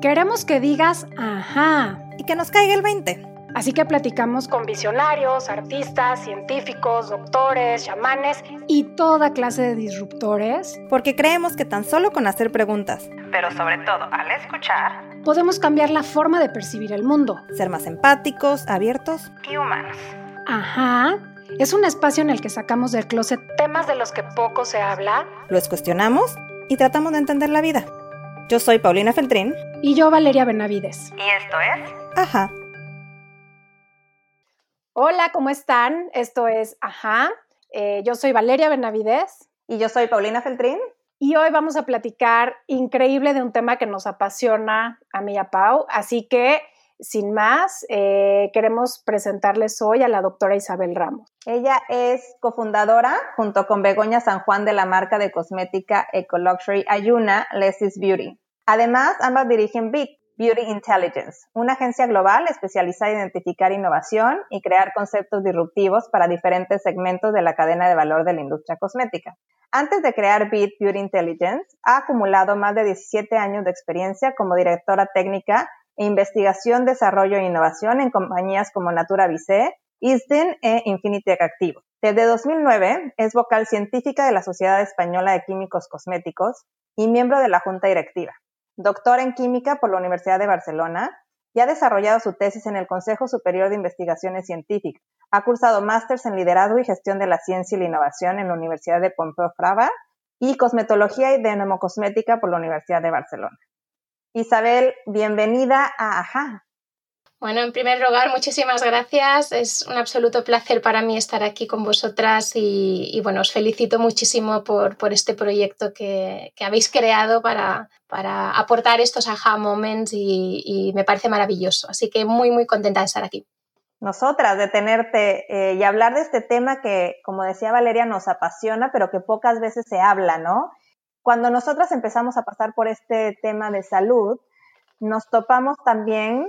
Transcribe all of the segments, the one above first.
Queremos que digas ajá y que nos caiga el 20. Así que platicamos con visionarios, artistas, científicos, doctores, chamanes y toda clase de disruptores. Porque creemos que tan solo con hacer preguntas, pero sobre todo al escuchar, podemos cambiar la forma de percibir el mundo. Ser más empáticos, abiertos y humanos. Ajá. Es un espacio en el que sacamos del closet temas de los que poco se habla, los cuestionamos y tratamos de entender la vida. Yo soy Paulina Feltrín. Y yo Valeria Benavides. Y esto es... Ajá. Hola, ¿cómo están? Esto es Ajá. Eh, yo soy Valeria Benavides. Y yo soy Paulina Feltrín. Y hoy vamos a platicar increíble de un tema que nos apasiona a mí y a Pau. Así que, sin más, eh, queremos presentarles hoy a la doctora Isabel Ramos. Ella es cofundadora, junto con Begoña San Juan, de la marca de cosmética Eco Luxury Ayuna, Lesis Beauty. Además, ambas dirigen BIT, Beauty Intelligence, una agencia global especializada en identificar innovación y crear conceptos disruptivos para diferentes segmentos de la cadena de valor de la industria cosmética. Antes de crear BIT Beauty Intelligence, ha acumulado más de 17 años de experiencia como directora técnica e investigación, desarrollo e innovación en compañías como Natura Vise, ISDEN e Infinitec Activo. Desde 2009 es vocal científica de la Sociedad Española de Químicos Cosméticos y miembro de la Junta Directiva doctora en química por la Universidad de Barcelona y ha desarrollado su tesis en el Consejo Superior de Investigaciones Científicas. Ha cursado másters en liderazgo y gestión de la ciencia y la innovación en la Universidad de Pompeu Fraba y cosmetología y de nemocosmética por la Universidad de Barcelona. Isabel, bienvenida a Ajá. Bueno, en primer lugar, muchísimas gracias. Es un absoluto placer para mí estar aquí con vosotras y, bueno, os felicito muchísimo por, este proyecto que, habéis creado para, aportar estos aha moments y, me parece maravilloso. Así que muy, muy contenta de estar aquí. Nosotras, de tenerte eh, y hablar de este tema que, como decía Valeria, nos apasiona, pero que pocas veces se habla, ¿no? Cuando nosotras empezamos a pasar por este tema de salud, nos topamos también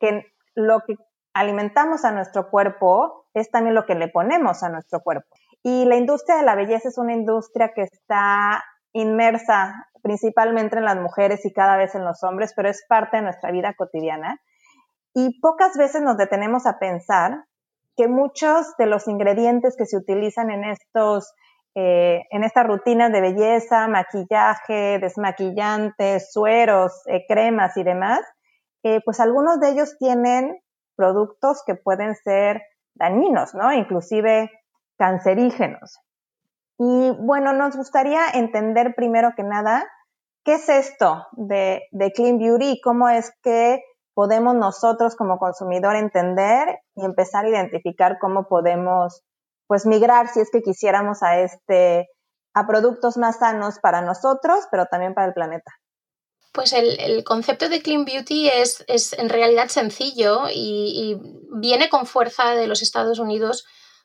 que lo que alimentamos a nuestro cuerpo es también lo que le ponemos a nuestro cuerpo. Y la industria de la belleza es una industria que está inmersa principalmente en las mujeres y cada vez en los hombres, pero es parte de nuestra vida cotidiana. Y pocas veces nos detenemos a pensar que muchos de los ingredientes que se utilizan en estos eh, en estas rutinas de belleza, maquillaje, desmaquillantes, sueros, eh, cremas y demás, pues algunos de ellos tienen productos que pueden ser dañinos, ¿no? Inclusive cancerígenos. Y bueno, nos gustaría entender primero que nada qué es esto de, de Clean Beauty cómo es que podemos nosotros como consumidor entender y empezar a identificar cómo podemos pues migrar si es que quisiéramos a este a productos más sanos para nosotros, pero también para el planeta. Pues el, concepto de Clean Beauty es, en realidad sencillo y, viene con fuerza de los Estados Unidos,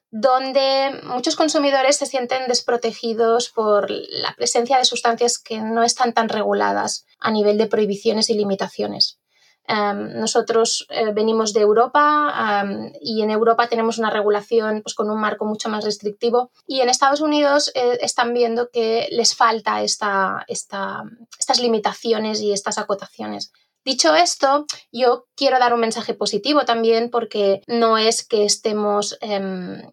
donde muchos consumidores se sienten desprotegidos por la presencia de sustancias que no están tan reguladas a nivel de prohibiciones y limitaciones. Em, nosotros eh, venimos de Europa em, y en Europa tenemos una regulación pues, con un marco mucho más restrictivo y en Estados Unidos eh, están viendo que les falta esta, estas limitaciones y estas acotaciones. Dicho esto, yo quiero dar un mensaje positivo también porque no es que estemos em,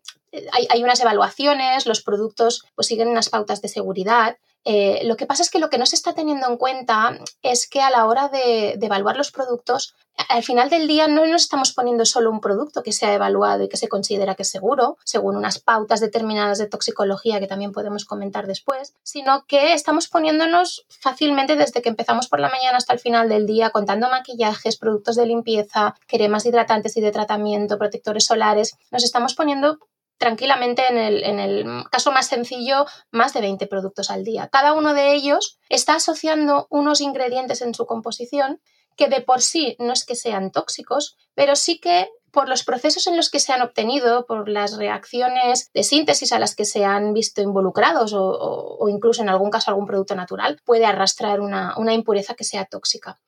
hay, unas evaluaciones, los productos pues, siguen unas pautas de seguridad eh, lo que pasa es que lo que no se está teniendo en cuenta es que a la hora de, evaluar los productos, al final del día no nos estamos poniendo solo un producto que se ha evaluado y que se considera que es seguro, según unas pautas determinadas de toxicología que también podemos comentar después, sino que estamos poniéndonos fácilmente desde que empezamos por la mañana hasta el final del día contando maquillajes, productos de limpieza, cremas hidratantes y de tratamiento, protectores solares, nos estamos poniendo tranquilamente en el, caso más sencillo más de 20 productos al día. Cada uno de ellos está asociando unos ingredientes en su composición que de por sí no es que sean tóxicos, pero sí que por los procesos en los que se han obtenido, por las reacciones de síntesis a las que se han visto involucrados o, incluso en algún caso algún producto natural, puede arrastrar una impureza que sea tóxica.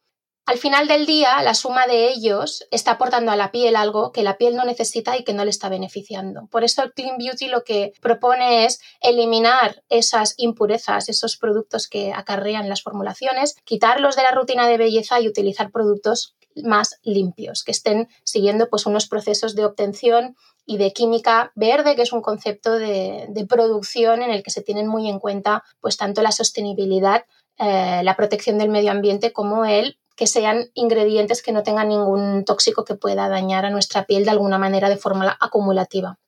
Al final del día, la suma de ellos está aportando a la piel algo que la piel no necesita y que no le está beneficiando. Por eso el Clean Beauty lo que propone es eliminar esas impurezas, esos productos que acarrean las formulaciones, quitarlos de la rutina de belleza y utilizar productos más limpios, que estén siguiendo pues, unos procesos de obtención y de química verde, que es un concepto de, producción en el que se tienen muy en cuenta pues, tanto la sostenibilidad, eh, la protección del medio ambiente como el que sean ingredientes que no tengan ningún tóxico que pueda dañar a nuestra piel de alguna manera de forma acumulativa.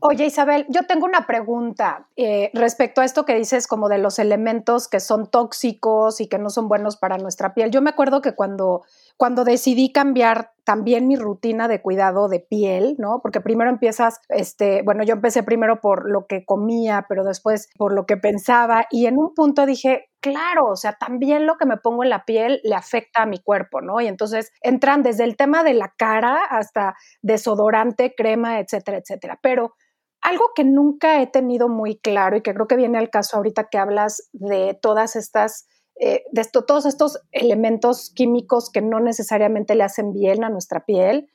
Oye Isabel, yo tengo una pregunta eh, respecto a esto que dices como de los elementos que son tóxicos y que no son buenos para nuestra piel. Yo me acuerdo que cuando, cuando decidí cambiar también mi rutina de cuidado de piel, ¿no? Porque primero empiezas, este, bueno, yo empecé primero por lo que comía, pero después por lo que pensaba y en un punto dije, claro, o sea, también lo que me pongo en la piel le afecta a mi cuerpo, ¿no? Y entonces entran desde el tema de la cara hasta desodorante, crema, etcétera, etcétera. Pero algo que nunca he tenido muy claro y que creo que viene al caso ahorita que hablas de todas estas eh, de todos estos elementos químicos que no necesariamente le hacen bien a nuestra piel.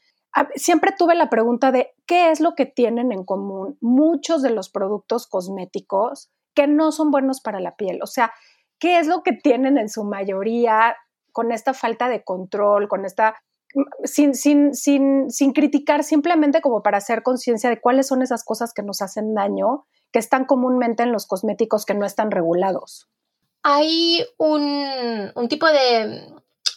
Siempre tuve la pregunta de qué es lo que tienen en común muchos de los productos cosméticos que no son buenos para la piel. O sea, ¿qué es lo que tienen en su mayoría con esta falta de control, con esta sin, sin, sin, sin criticar, simplemente como para hacer conciencia de cuáles son esas cosas que nos hacen daño, que están comúnmente en los cosméticos que no están regulados hay un, tipo de...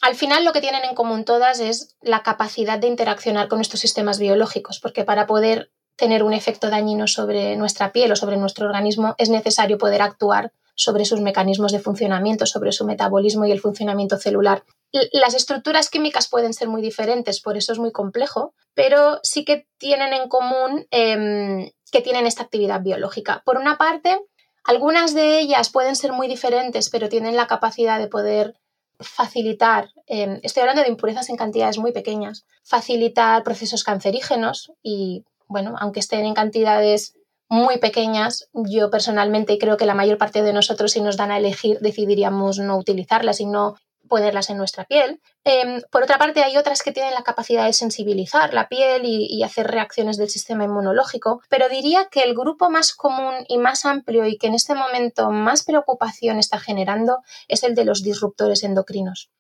Al final lo que tienen en común todas es la capacidad de interaccionar con nuestros sistemas biológicos, porque para poder tener un efecto dañino sobre nuestra piel o sobre nuestro organismo es necesario poder actuar sobre sus mecanismos de funcionamiento, sobre su metabolismo y el funcionamiento celular. Las estructuras químicas pueden ser muy diferentes, por eso es muy complejo, pero sí que tienen en común em, que tienen esta actividad biológica. Por una parte, algunas de ellas pueden ser muy diferentes, pero tienen la capacidad de poder facilitar, em, estoy hablando de impurezas en cantidades muy pequeñas, facilitar procesos cancerígenos y, bueno, aunque estén en cantidades muy pequeñas, yo personalmente creo que la mayor parte de nosotros, si nos dan a elegir, decidiríamos no utilizarlas y no ponerlas en nuestra piel. Em, por otra parte, hay otras que tienen la capacidad de sensibilizar la piel y, hacer reacciones del sistema inmunológico, pero diría que el grupo más común y más amplio y que en este momento más preocupación está generando es el de los disruptores endocrinos.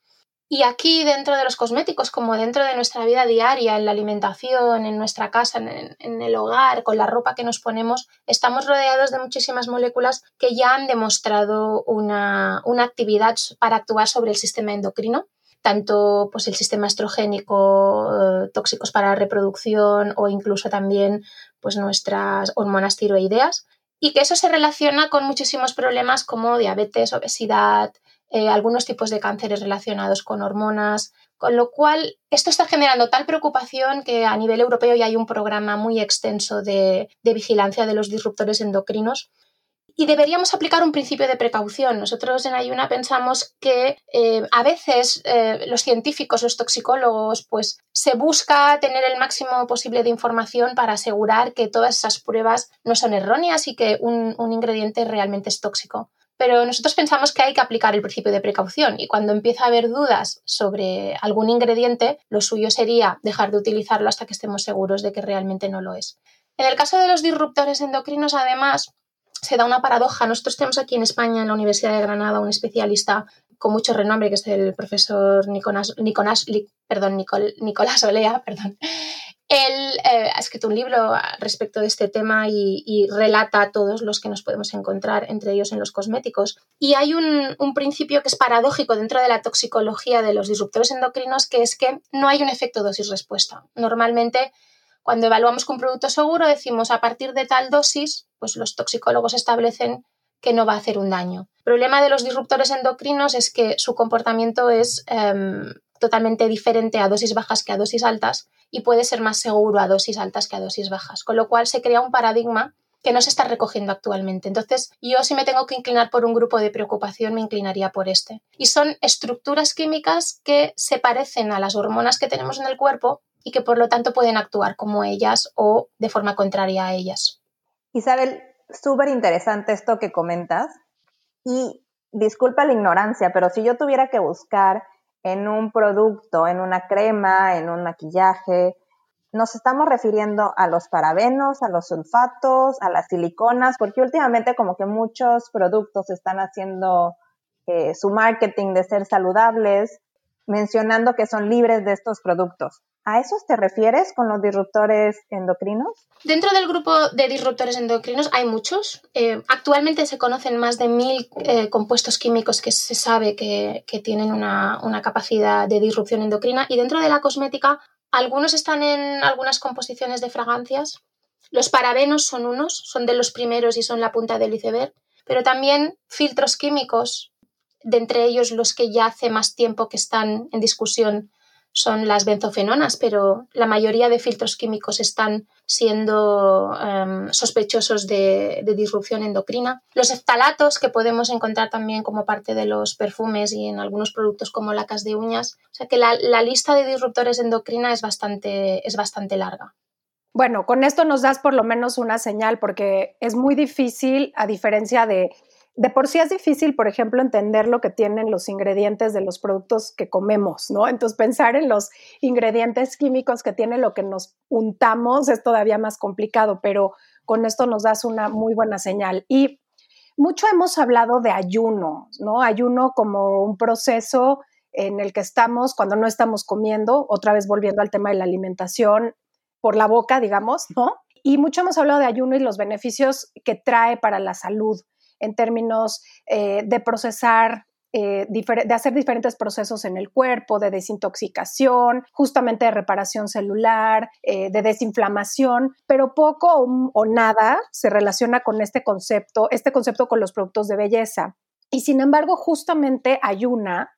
Y aquí dentro de los cosméticos, como dentro de nuestra vida diaria, en la alimentación, en nuestra casa, en, el hogar, con la ropa que nos ponemos, estamos rodeados de muchísimas moléculas que ya han demostrado una, actividad para actuar sobre el sistema endocrino tanto pues, el sistema estrogénico, eh, tóxicos para la reproducción o incluso también pues, nuestras hormonas tiroideas, y que eso se relaciona con muchísimos problemas como diabetes, obesidad, eh, algunos tipos de cánceres relacionados con hormonas, con lo cual esto está generando tal preocupación que a nivel europeo ya hay un programa muy extenso de, vigilancia de los disruptores endocrinos y deberíamos aplicar un principio de precaución. Nosotros en Ayuna pensamos que eh, a veces eh, los científicos, los toxicólogos, pues se busca tener el máximo posible de información para asegurar que todas esas pruebas no son erróneas y que un ingrediente realmente es tóxico. Pero nosotros pensamos que hay que aplicar el principio de precaución y cuando empieza a haber dudas sobre algún ingrediente, lo suyo sería dejar de utilizarlo hasta que estemos seguros de que realmente no lo es. En el caso de los disruptores endocrinos, además, se da una paradoja. Nosotros tenemos aquí en España, en la Universidad de Granada, un especialista con mucho renombre, que es el profesor Nicolás, perdón, Nicolás Olea, perdón, él eh, ha escrito un libro respecto de este tema y, relata todos los que nos podemos encontrar, entre ellos en los cosméticos. Y hay un, principio que es paradójico dentro de la toxicología de los disruptores endocrinos, que es que no hay un efecto dosis-respuesta. Normalmente, cuando evaluamos que un producto seguro, decimos a partir de tal dosis, pues los toxicólogos establecen que no va a hacer un daño. El problema de los disruptores endocrinos es que su comportamiento es em, totalmente diferente a dosis bajas que a dosis altas y puede ser más seguro a dosis altas que a dosis bajas, con lo cual se crea un paradigma que no se está recogiendo actualmente. Entonces, yo si me tengo que inclinar por un grupo de preocupación, me inclinaría por este. Y son estructuras químicas que se parecen a las hormonas que tenemos en el cuerpo y que por lo tanto pueden actuar como ellas o de forma contraria a ellas. Isabel, súper interesante esto que comentas. Y disculpa la ignorancia, pero si yo tuviera que buscar en un producto, en una crema, en un maquillaje, nos estamos refiriendo a los parabenos, a los sulfatos, a las siliconas, porque últimamente como que muchos productos están haciendo eh, su marketing de ser saludables, mencionando que son libres de estos productos. ¿A esos te refieres con los disruptores endocrinos? Dentro del grupo de disruptores endocrinos hay muchos. Eh, actualmente se conocen más de mil eh, compuestos químicos que se sabe que, tienen una, una, capacidad de disrupción endocrina y dentro de la cosmética algunos están en algunas composiciones de fragancias. Los parabenos son unos, son de los primeros y son la punta del iceberg, pero también filtros químicos, de entre ellos los que ya hace más tiempo que están en discusión son las benzofenonas, pero la mayoría de filtros químicos están siendo em, sospechosos de, disrupción endocrina. Los eftalatos, que podemos encontrar también como parte de los perfumes y en algunos productos como lacas de uñas. O sea que la, la lista de disruptores endocrina es bastante, es bastante larga. Bueno, con esto nos das por lo menos una señal porque es muy difícil, a diferencia de de por sí es difícil, por ejemplo, entender lo que tienen los ingredientes de los productos que comemos, ¿no? Entonces, pensar en los ingredientes químicos que tiene lo que nos untamos es todavía más complicado, pero con esto nos das una muy buena señal. Y mucho hemos hablado de ayuno, ¿no? Ayuno como un proceso en el que estamos cuando no estamos comiendo, otra vez volviendo al tema de la alimentación por la boca, digamos, ¿no? Y mucho hemos hablado de ayuno y los beneficios que trae para la salud en términos eh, de procesar eh, de hacer diferentes procesos en el cuerpo, de desintoxicación, justamente de reparación celular, eh, de desinflamación, pero poco o, nada se relaciona con este concepto, este concepto con los productos de belleza. Y sin embargo, justamente Ayuna,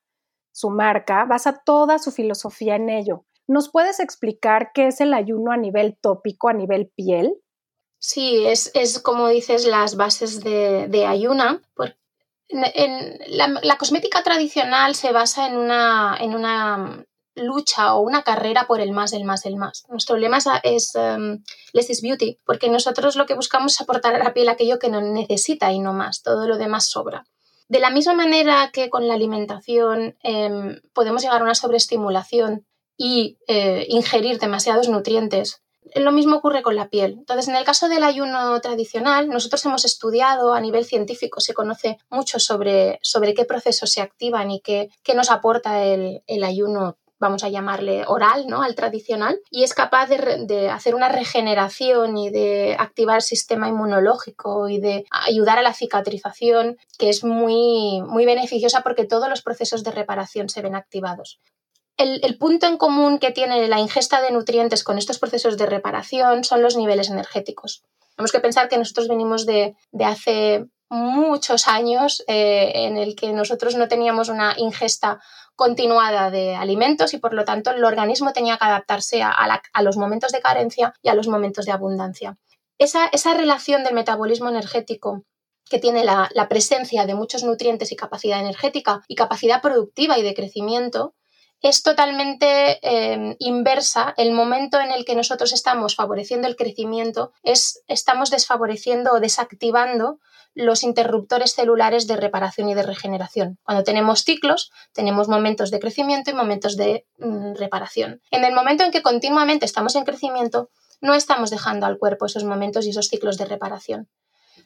su marca, basa toda su filosofía en ello. ¿Nos puedes explicar qué es el ayuno a nivel tópico, a nivel piel? Sí, es, como dices las bases de, Ayuna. en, la, cosmética tradicional se basa en una, en una lucha o una carrera por el más, el más, el más. Nuestro lema es um, less is beauty, porque nosotros lo que buscamos es aportar a la piel aquello que no necesita y no más, todo lo demás sobra. De la misma manera que con la alimentación em, podemos llegar a una sobreestimulación y eh, ingerir demasiados nutrientes lo mismo ocurre con la piel. Entonces, en el caso del ayuno tradicional, nosotros hemos estudiado a nivel científico, se conoce mucho sobre, sobre qué procesos se activan y qué, qué nos aporta el, el ayuno vamos a llamarle oral, ¿no? Al tradicional, y es capaz de, de, hacer una regeneración y de activar el sistema inmunológico y de ayudar a la cicatrización, que es muy, muy beneficiosa porque todos los procesos de reparación se ven activados el, punto en común que tiene la ingesta de nutrientes con estos procesos de reparación son los niveles energéticos. Tenemos que pensar que nosotros venimos de, hace muchos años eh, en el que nosotros no teníamos una ingesta continuada de alimentos y por lo tanto el organismo tenía que adaptarse a, los momentos de carencia y a los momentos de abundancia. Esa, relación del metabolismo energético que tiene la, presencia de muchos nutrientes y capacidad energética y capacidad productiva y de crecimiento, es totalmente eh, inversa. El momento en el que nosotros estamos favoreciendo el crecimiento es estamos desfavoreciendo o desactivando los interruptores celulares de reparación y de regeneración. Cuando tenemos ciclos, tenemos momentos de crecimiento y momentos de mm, reparación. En el momento en que continuamente estamos en crecimiento, no estamos dejando al cuerpo esos momentos y esos ciclos de reparación.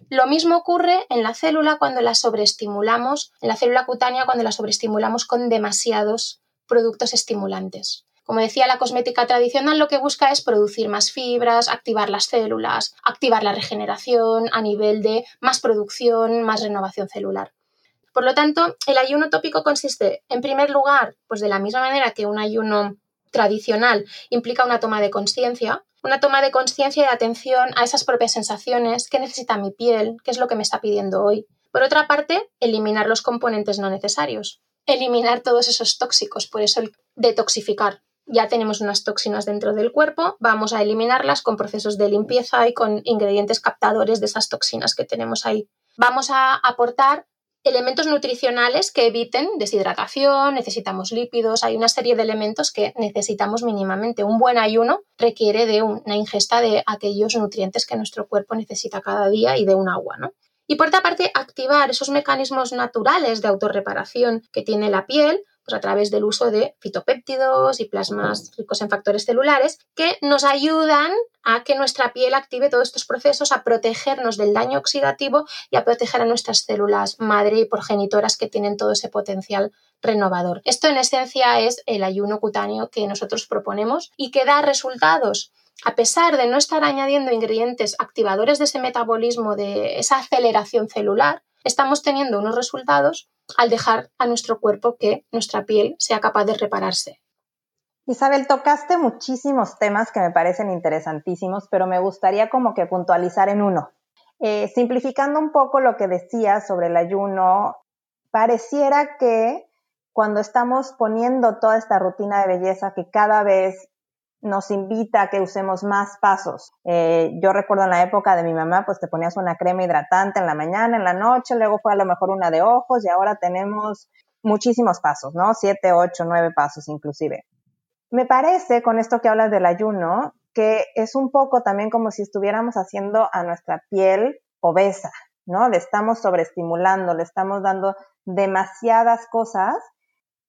Lo mismo ocurre en la célula cuando la sobreestimulamos, en la célula cutánea cuando la sobreestimulamos con demasiados productos estimulantes. Como decía, la cosmética tradicional lo que busca es producir más fibras, activar las células, activar la regeneración a nivel de más producción, más renovación celular. Por lo tanto, el ayuno tópico consiste, en primer lugar, pues de la misma manera que un ayuno tradicional implica una toma de conciencia, una toma de conciencia y atención a esas propias sensaciones, qué necesita mi piel, qué es lo que me está pidiendo hoy. Por otra parte, eliminar los componentes no necesarios eliminar todos esos tóxicos, por eso el detoxificar. Ya tenemos unas toxinas dentro del cuerpo, vamos a eliminarlas con procesos de limpieza y con ingredientes captadores de esas toxinas que tenemos ahí. Vamos a aportar elementos nutricionales que eviten deshidratación, necesitamos lípidos, hay una serie de elementos que necesitamos mínimamente. Un buen ayuno requiere de una ingesta de aquellos nutrientes que nuestro cuerpo necesita cada día y de un agua, ¿no? Y por otra parte, activar esos mecanismos naturales de autorreparación que tiene la piel, pues a través del uso de fitopéptidos y plasmas ricos en factores celulares que nos ayudan a que nuestra piel active todos estos procesos, a protegernos del daño oxidativo y a proteger a nuestras células madre y progenitoras que tienen todo ese potencial renovador. Esto en esencia es el ayuno cutáneo que nosotros proponemos y que da resultados a pesar de no estar añadiendo ingredientes activadores de ese metabolismo, de esa aceleración celular, estamos teniendo unos resultados al dejar a nuestro cuerpo que nuestra piel sea capaz de repararse. Isabel, tocaste muchísimos temas que me parecen interesantísimos, pero me gustaría como que puntualizar en uno. Eh, simplificando un poco lo que decías sobre el ayuno, pareciera que cuando estamos poniendo toda esta rutina de belleza que cada vez nos invita a que usemos más pasos. Eh, yo recuerdo en la época de mi mamá, pues te ponías una crema hidratante en la mañana, en la noche, luego fue a lo mejor una de ojos y ahora tenemos muchísimos pasos, ¿no? Siete, ocho, nueve pasos inclusive. Me parece, con esto que hablas del ayuno, que es un poco también como si estuviéramos haciendo a nuestra piel obesa, ¿no? Le estamos sobreestimulando, le estamos dando demasiadas cosas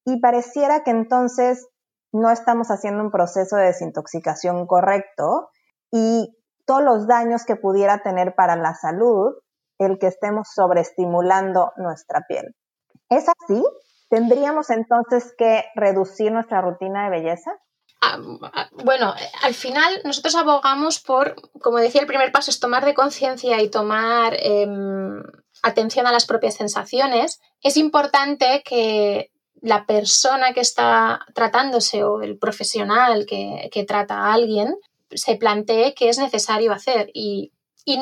y pareciera que entonces no estamos haciendo un proceso de desintoxicación correcto y todos los daños que pudiera tener para la salud el que estemos sobreestimulando nuestra piel. ¿Es así? ¿Tendríamos entonces que reducir nuestra rutina de belleza? Ah, ah, bueno, al final nosotros abogamos por, como decía, el primer paso es tomar de conciencia y tomar em, atención a las propias sensaciones. Es importante que la persona que está tratándose o el profesional que, trata a alguien se plantee qué es necesario hacer y,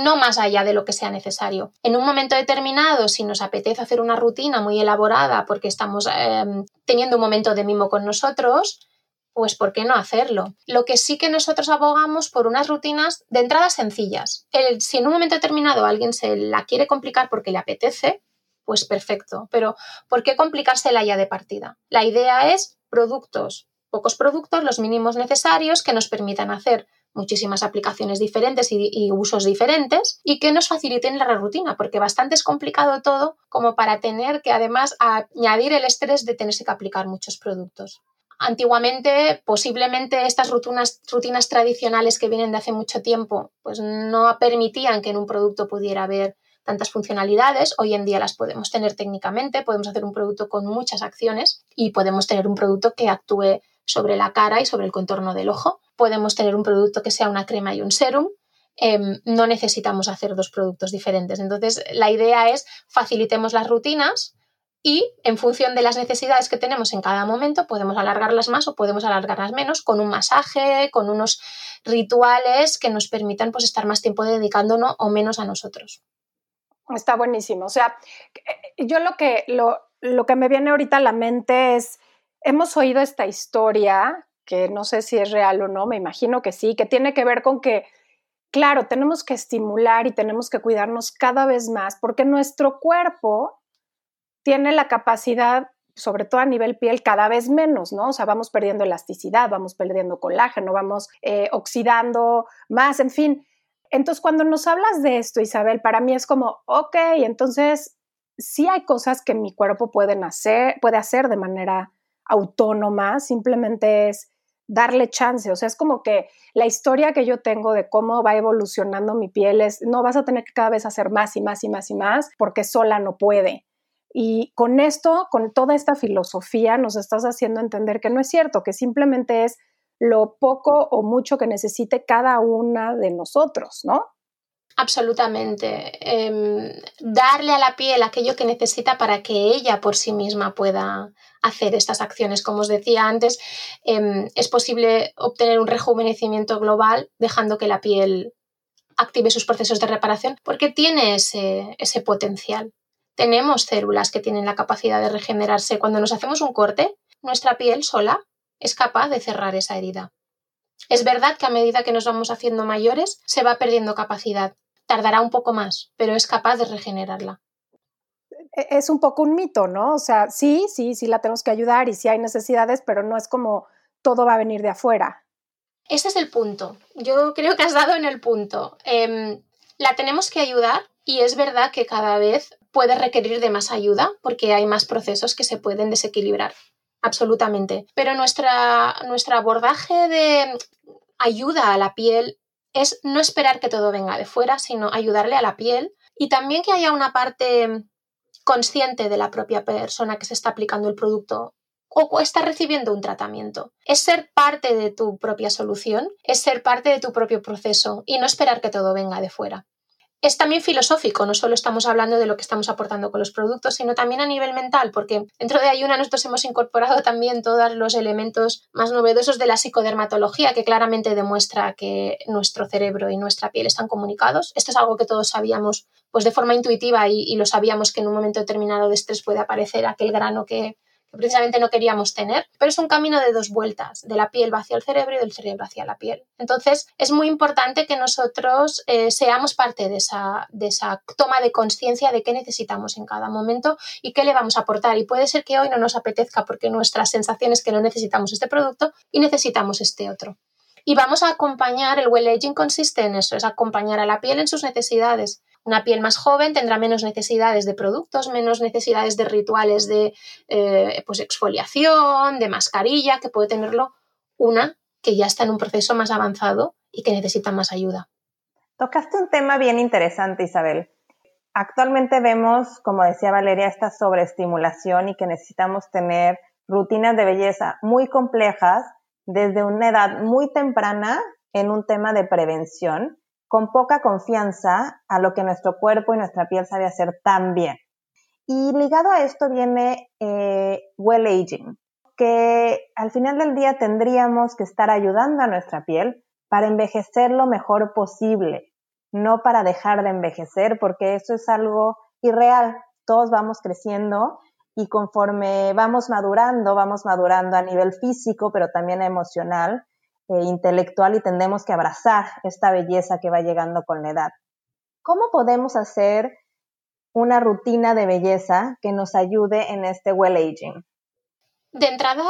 no más allá de lo que sea necesario. En un momento determinado, si nos apetece hacer una rutina muy elaborada porque estamos em, teniendo un momento de mimo con nosotros, pues ¿por qué no hacerlo? Lo que sí que nosotros abogamos por unas rutinas de entrada sencillas. El, si en un momento determinado alguien se la quiere complicar porque le apetece, pues perfecto. Pero ¿por qué complicársela ya de partida? La idea es productos, pocos productos, los mínimos necesarios que nos permitan hacer muchísimas aplicaciones diferentes y, usos diferentes y que nos faciliten la rutina, porque bastante es complicado todo como para tener que además añadir el estrés de tenerse que aplicar muchos productos. Antiguamente, posiblemente estas rutinas, rutinas tradicionales que vienen de hace mucho tiempo, pues no permitían que en un producto pudiera haber tantas funcionalidades. Hoy en día las podemos tener técnicamente, podemos hacer un producto con muchas acciones y podemos tener un producto que actúe sobre la cara y sobre el contorno del ojo. Podemos tener un producto que sea una crema y un serum. Em, no necesitamos hacer dos productos diferentes. Entonces, la idea es facilitemos las rutinas y en función de las necesidades que tenemos en cada momento podemos alargarlas más o podemos alargarlas menos con un masaje, con unos rituales que nos permitan pues, estar más tiempo dedicándonos o menos a nosotros. Está buenísimo. O sea, eh, yo lo que, lo, lo que me viene ahorita a la mente es, hemos oído esta historia, que no sé si es real o no, me imagino que sí, que tiene que ver con que, claro, tenemos que estimular y tenemos que cuidarnos cada vez más, porque nuestro cuerpo tiene la capacidad, sobre todo a nivel piel, cada vez menos, ¿no? O sea, vamos perdiendo elasticidad, vamos perdiendo colágeno, vamos eh, oxidando más, en fin. Entonces, cuando nos hablas de esto, Isabel, para mí es como, ok, entonces sí hay cosas que mi cuerpo pueden hacer, puede hacer de manera autónoma, simplemente es darle chance, o sea, es como que la historia que yo tengo de cómo va evolucionando mi piel es, no vas a tener que cada vez hacer más y más y más y más porque sola no puede. Y con esto, con toda esta filosofía, nos estás haciendo entender que no es cierto, que simplemente es lo poco o mucho que necesite cada una de nosotros, ¿no? Absolutamente. Em, darle a la piel aquello que necesita para que ella por sí misma pueda hacer estas acciones. Como os decía antes, em, es posible obtener un rejuvenecimiento global dejando que la piel active sus procesos de reparación porque tiene ese, ese potencial. Tenemos células que tienen la capacidad de regenerarse. Cuando nos hacemos un corte, nuestra piel sola es capaz de cerrar esa herida. Es verdad que a medida que nos vamos haciendo mayores se va perdiendo capacidad. Tardará un poco más, pero es capaz de regenerarla. E-, es un poco un mito, ¿no? O sea, sí, sí, sí la tenemos que ayudar y sí hay necesidades, pero no es como todo va a venir de afuera. Ese es el punto. Yo creo que has dado en el punto. Em, la tenemos que ayudar y es verdad que cada vez puede requerir de más ayuda porque hay más procesos que se pueden desequilibrar absolutamente. Pero nuestra, nuestro abordaje de ayuda a la piel es no esperar que todo venga de fuera, sino ayudarle a la piel y también que haya una parte consciente de la propia persona que se está aplicando el producto o está recibiendo un tratamiento. Es ser parte de tu propia solución, es ser parte de tu propio proceso y no esperar que todo venga de fuera es también filosófico, no solo estamos hablando de lo que estamos aportando con los productos, sino también a nivel mental, porque dentro de Ayuna nosotros hemos incorporado también todos los elementos más novedosos de la psicodermatología, que claramente demuestra que nuestro cerebro y nuestra piel están comunicados. Esto es algo que todos sabíamos pues de forma intuitiva y, y lo sabíamos que en un momento determinado de estrés puede aparecer aquel grano que, que precisamente no queríamos tener, pero es un camino de dos vueltas, de la piel hacia el cerebro y del cerebro hacia la piel. Entonces, es muy importante que nosotros eh, seamos parte de esa, de esa toma de conciencia de qué necesitamos en cada momento y qué le vamos a aportar. Y puede ser que hoy no nos apetezca porque nuestra sensación es que no necesitamos este producto y necesitamos este otro. Y vamos a acompañar, el well aging consiste en eso, es acompañar a la piel en sus necesidades. Una piel más joven tendrá menos necesidades de productos, menos necesidades de rituales de eh, pues exfoliación, de mascarilla, que puede tenerlo una que ya está en un proceso más avanzado y que necesita más ayuda. Tocaste un tema bien interesante, Isabel. Actualmente vemos, como decía Valeria, esta sobreestimulación y que necesitamos tener rutinas de belleza muy complejas desde una edad muy temprana en un tema de prevención con poca confianza a lo que nuestro cuerpo y nuestra piel sabe hacer tan bien. Y ligado a esto viene eh, well aging, que al final del día tendríamos que estar ayudando a nuestra piel para envejecer lo mejor posible, no para dejar de envejecer, porque eso es algo irreal. Todos vamos creciendo y conforme vamos madurando, vamos madurando a nivel físico, pero también emocional, eh, intelectual y tendemos que abrazar esta belleza que va llegando con la edad. ¿Cómo podemos hacer una rutina de belleza que nos ayude en este well aging? De entrada,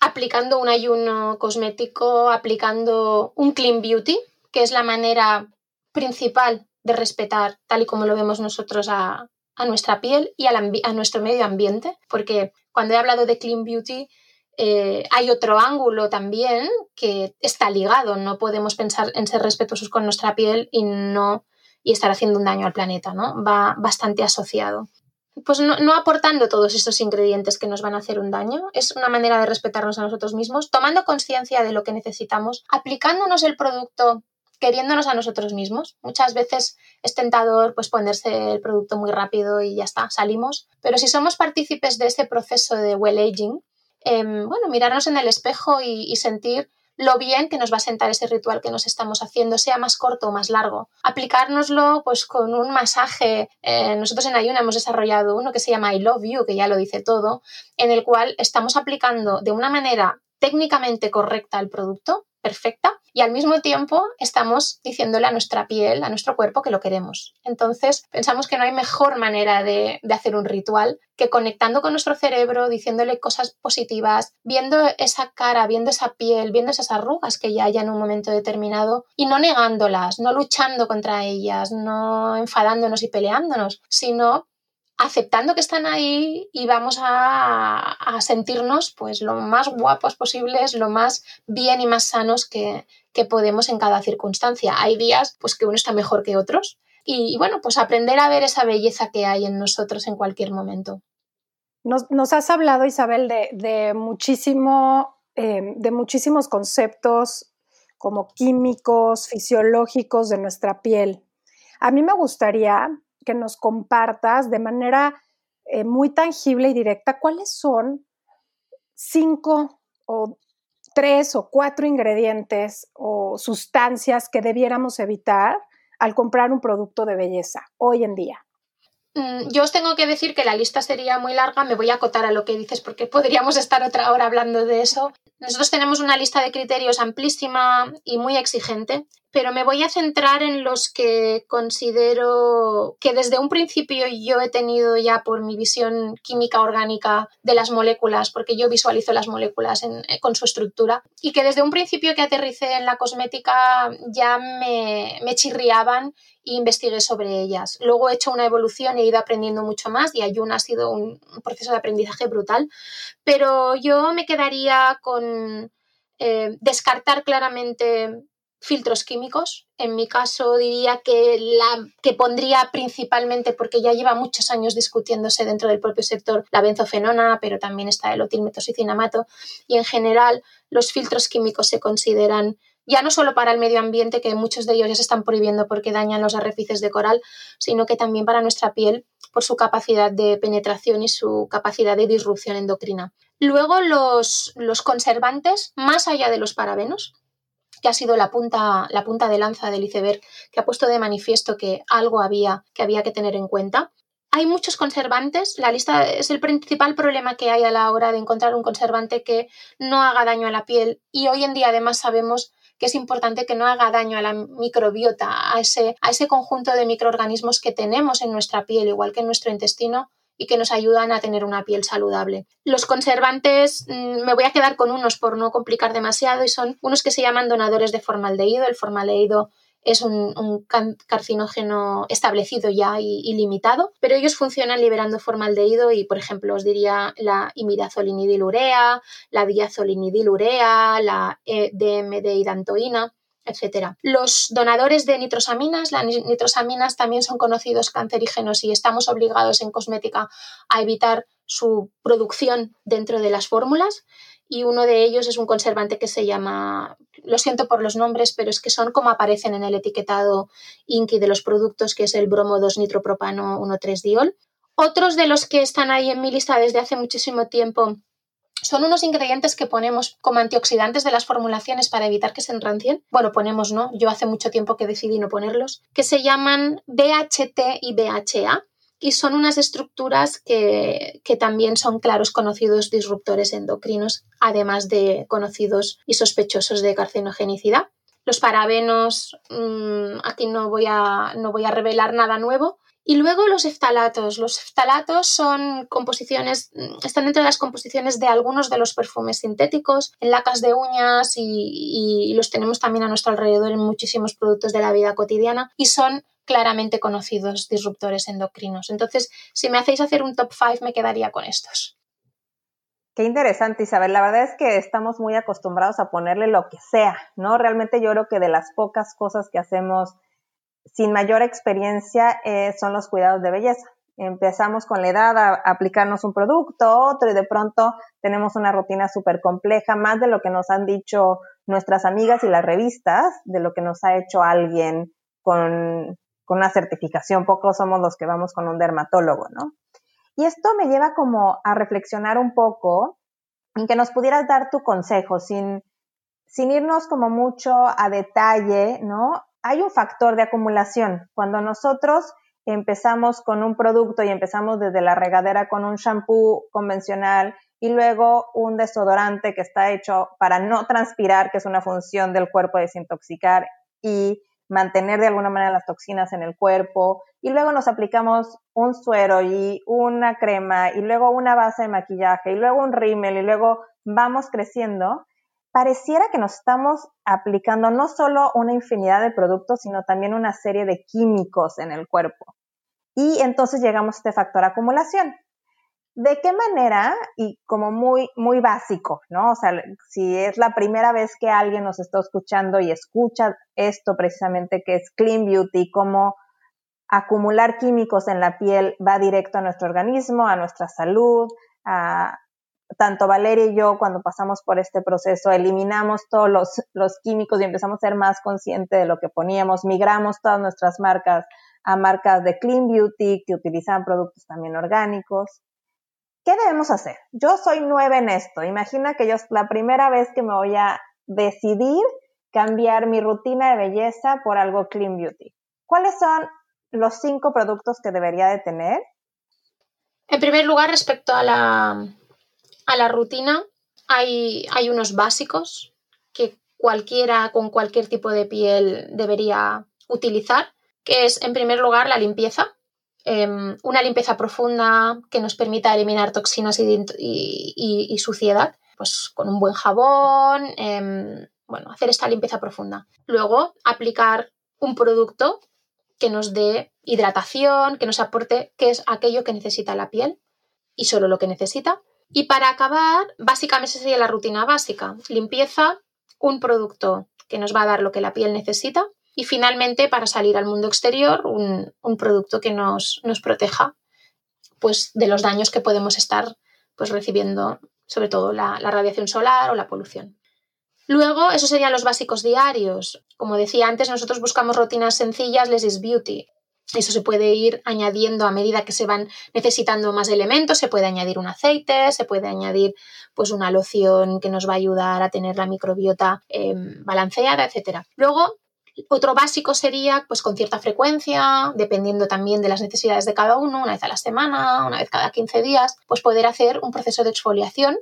aplicando un ayuno cosmético, aplicando un clean beauty, que es la manera principal de respetar, tal y como lo vemos nosotros, a, nuestra piel y a nuestro medio ambiente, porque cuando he hablado de clean beauty eh, hay otro ángulo también que está ligado. No podemos pensar en ser respetuosos con nuestra piel y no y estar haciendo un daño al planeta, ¿no? Va bastante asociado. Pues no, no, aportando todos esos ingredientes que nos van a hacer un daño, es una manera de respetarnos a nosotros mismos, tomando conciencia de lo que necesitamos, aplicándonos el producto, queriéndonos a nosotros mismos. Muchas veces es tentador pues ponerse el producto muy rápido y ya está, salimos. Pero si somos partícipes de este proceso de well aging, Em, bueno, mirarnos en el espejo y, sentir lo bien que nos va a sentar ese ritual que nos estamos haciendo, sea más corto o más largo. Aplicárnoslo pues con un masaje. Eh, nosotros en Ayuna hemos desarrollado uno que se llama I Love You, que ya lo dice todo, en el cual estamos aplicando de una manera técnicamente correcta el producto, perfecta, y al mismo tiempo estamos diciéndole a nuestra piel, a nuestro cuerpo que lo queremos. Entonces pensamos que no hay mejor manera de, hacer un ritual que conectando con nuestro cerebro, diciéndole cosas positivas, viendo esa cara, viendo esa piel, viendo esas arrugas que ya haya en un momento determinado y no negándolas, no luchando contra ellas, no enfadándonos y peleándonos, sino aceptando que están ahí y vamos a, sentirnos pues lo más guapos posibles, lo más bien y más sanos que, podemos en cada circunstancia. Hay días pues que uno está mejor que otros y, bueno, pues aprender a ver esa belleza que hay en nosotros en cualquier momento. Nos, has hablado, Isabel, de, muchísimo, eh, de muchísimos conceptos como químicos, fisiológicos de nuestra piel. A mí me gustaría que nos compartas de manera eh, muy tangible y directa cuáles son cinco o tres o cuatro ingredientes o sustancias que debiéramos evitar al comprar un producto de belleza hoy en día. Mm, yo os tengo que decir que la lista sería muy larga, me voy a acotar a lo que dices porque podríamos estar otra hora hablando de eso. Nosotros tenemos una lista de criterios amplísima y muy exigente pero me voy a centrar en los que considero que desde un principio yo he tenido ya por mi visión química orgánica de las moléculas, porque yo visualizo las moléculas eh, con su estructura, y que desde un principio que aterricé en la cosmética ya me, me chirriaban e investigué sobre ellas. Luego he hecho una evolución, he ido aprendiendo mucho más y Ayun ha sido un proceso de aprendizaje brutal, pero yo me quedaría con eh, descartar claramente filtros químicos. En mi caso diría que la que pondría principalmente, porque ya lleva muchos años discutiéndose dentro del propio sector, la benzofenona, pero también está el otilmetoxicinamato y en general los filtros químicos se consideran ya no solo para el medio ambiente, que muchos de ellos ya se están prohibiendo porque dañan los arrecifes de coral, sino que también para nuestra piel por su capacidad de penetración y su capacidad de disrupción endocrina. Luego los, los conservantes, más allá de los parabenos, que ha sido la punta, la punta de lanza del iceberg, que ha puesto de manifiesto que algo había que había que tener en cuenta. Hay muchos conservantes, la lista es el principal problema que hay a la hora de encontrar un conservante que no haga daño a la piel y hoy en día además sabemos que es importante que no haga daño a la microbiota, a ese, a ese conjunto de microorganismos que tenemos en nuestra piel, igual que en nuestro intestino, y que nos ayudan a tener una piel saludable. Los conservantes, mm, me voy a quedar con unos por no complicar demasiado, y son unos que se llaman donadores de formaldehído. El formaldehído es un, carcinógeno establecido ya y, limitado, pero ellos funcionan liberando formaldehído y, por ejemplo, os diría la imidazolinidileurea, la diazolinidileurea, la e DMD-hidantoína etcétera. Los donadores de nitrosaminas, las nitrosaminas también son conocidos cancerígenos y estamos obligados en cosmética a evitar su producción dentro de las fórmulas y uno de ellos es un conservante que se llama, lo siento por los nombres, pero es que son como aparecen en el etiquetado INCI de los productos, que es el bromo 2 nitropropano 1,3-diol. Otros de los que están ahí en mi lista desde hace muchísimo tiempo son unos ingredientes que ponemos como antioxidantes de las formulaciones para evitar que se enrancien. Bueno, ponemos no, yo hace mucho tiempo que decidí no ponerlos, que se llaman BHT y BHA y son unas estructuras que, también son claros conocidos disruptores endocrinos, además de conocidos y sospechosos de carcinogenicidad. Los parabenos, mm, aquí no voy, a, no voy a revelar nada nuevo, y luego los eftalatos. Los eftalatos son composiciones, están dentro de las composiciones de algunos de los perfumes sintéticos, en lacas de uñas y, los tenemos también a nuestro alrededor en muchísimos productos de la vida cotidiana y son claramente conocidos disruptores endocrinos. Entonces, si me hacéis hacer un top 5, me quedaría con estos. Qué interesante, Isabel. La verdad es que estamos muy acostumbrados a ponerle lo que sea, ¿no? Realmente yo creo que de las pocas cosas que hacemos sin mayor experiencia eh, son los cuidados de belleza. Empezamos con la edad a, aplicarnos un producto, otro y de pronto tenemos una rutina súper compleja, más de lo que nos han dicho nuestras amigas y las revistas, de lo que nos ha hecho alguien con, con una certificación. Pocos somos los que vamos con un dermatólogo, ¿no? Y esto me lleva como a reflexionar un poco en que nos pudieras dar tu consejo sin, sin irnos como mucho a detalle, ¿no? Hay un factor de acumulación. Cuando nosotros empezamos con un producto y empezamos desde la regadera con un shampoo convencional y luego un desodorante que está hecho para no transpirar, que es una función del cuerpo desintoxicar y mantener de alguna manera las toxinas en el cuerpo, y luego nos aplicamos un suero y una crema y luego una base de maquillaje y luego un rímel y luego vamos creciendo, pareciera que nos estamos aplicando no solo una infinidad de productos, sino también una serie de químicos en el cuerpo. Y entonces llegamos a este factor acumulación. ¿De qué manera? Y como muy, muy básico, ¿no? O sea, si es la primera vez que alguien nos está escuchando y escucha esto precisamente que es Clean Beauty, cómo acumular químicos en la piel va directo a nuestro organismo, a nuestra salud, a, tanto Valeria y yo, cuando pasamos por este proceso, eliminamos todos los, químicos y empezamos a ser más conscientes de lo que poníamos, migramos todas nuestras marcas a marcas de Clean Beauty que utilizan productos también orgánicos. ¿Qué debemos hacer? Yo soy nueva en esto. Imagina que yo es la primera vez que me voy a decidir cambiar mi rutina de belleza por algo Clean Beauty. ¿Cuáles son los cinco productos que debería de tener? En primer lugar, respecto a la, a la rutina hay, hay unos básicos que cualquiera con cualquier tipo de piel debería utilizar, que es en primer lugar la limpieza. Em, una limpieza profunda que nos permita eliminar toxinas y, suciedad, pues con un buen jabón, em, bueno, hacer esta limpieza profunda. Luego, aplicar un producto que nos dé hidratación, que nos aporte, que es aquello que necesita la piel y solo lo que necesita. Y para acabar, básicamente sería la rutina básica. Limpieza, un producto que nos va a dar lo que la piel necesita y finalmente para salir al mundo exterior un, producto que nos, proteja pues, de los daños que podemos estar pues, recibiendo, sobre todo la, la radiación solar o la polución. Luego, esos serían los básicos diarios. Como decía antes, nosotros buscamos rutinas sencillas, less is beauty. Eso se puede ir añadiendo a medida que se van necesitando más elementos, se puede añadir un aceite, se puede añadir pues una loción que nos va a ayudar a tener la microbiota em, balanceada, etc. Luego, otro básico sería, pues con cierta frecuencia, dependiendo también de las necesidades de cada uno, una vez a la semana, una vez cada 15 días, pues poder hacer un proceso de exfoliación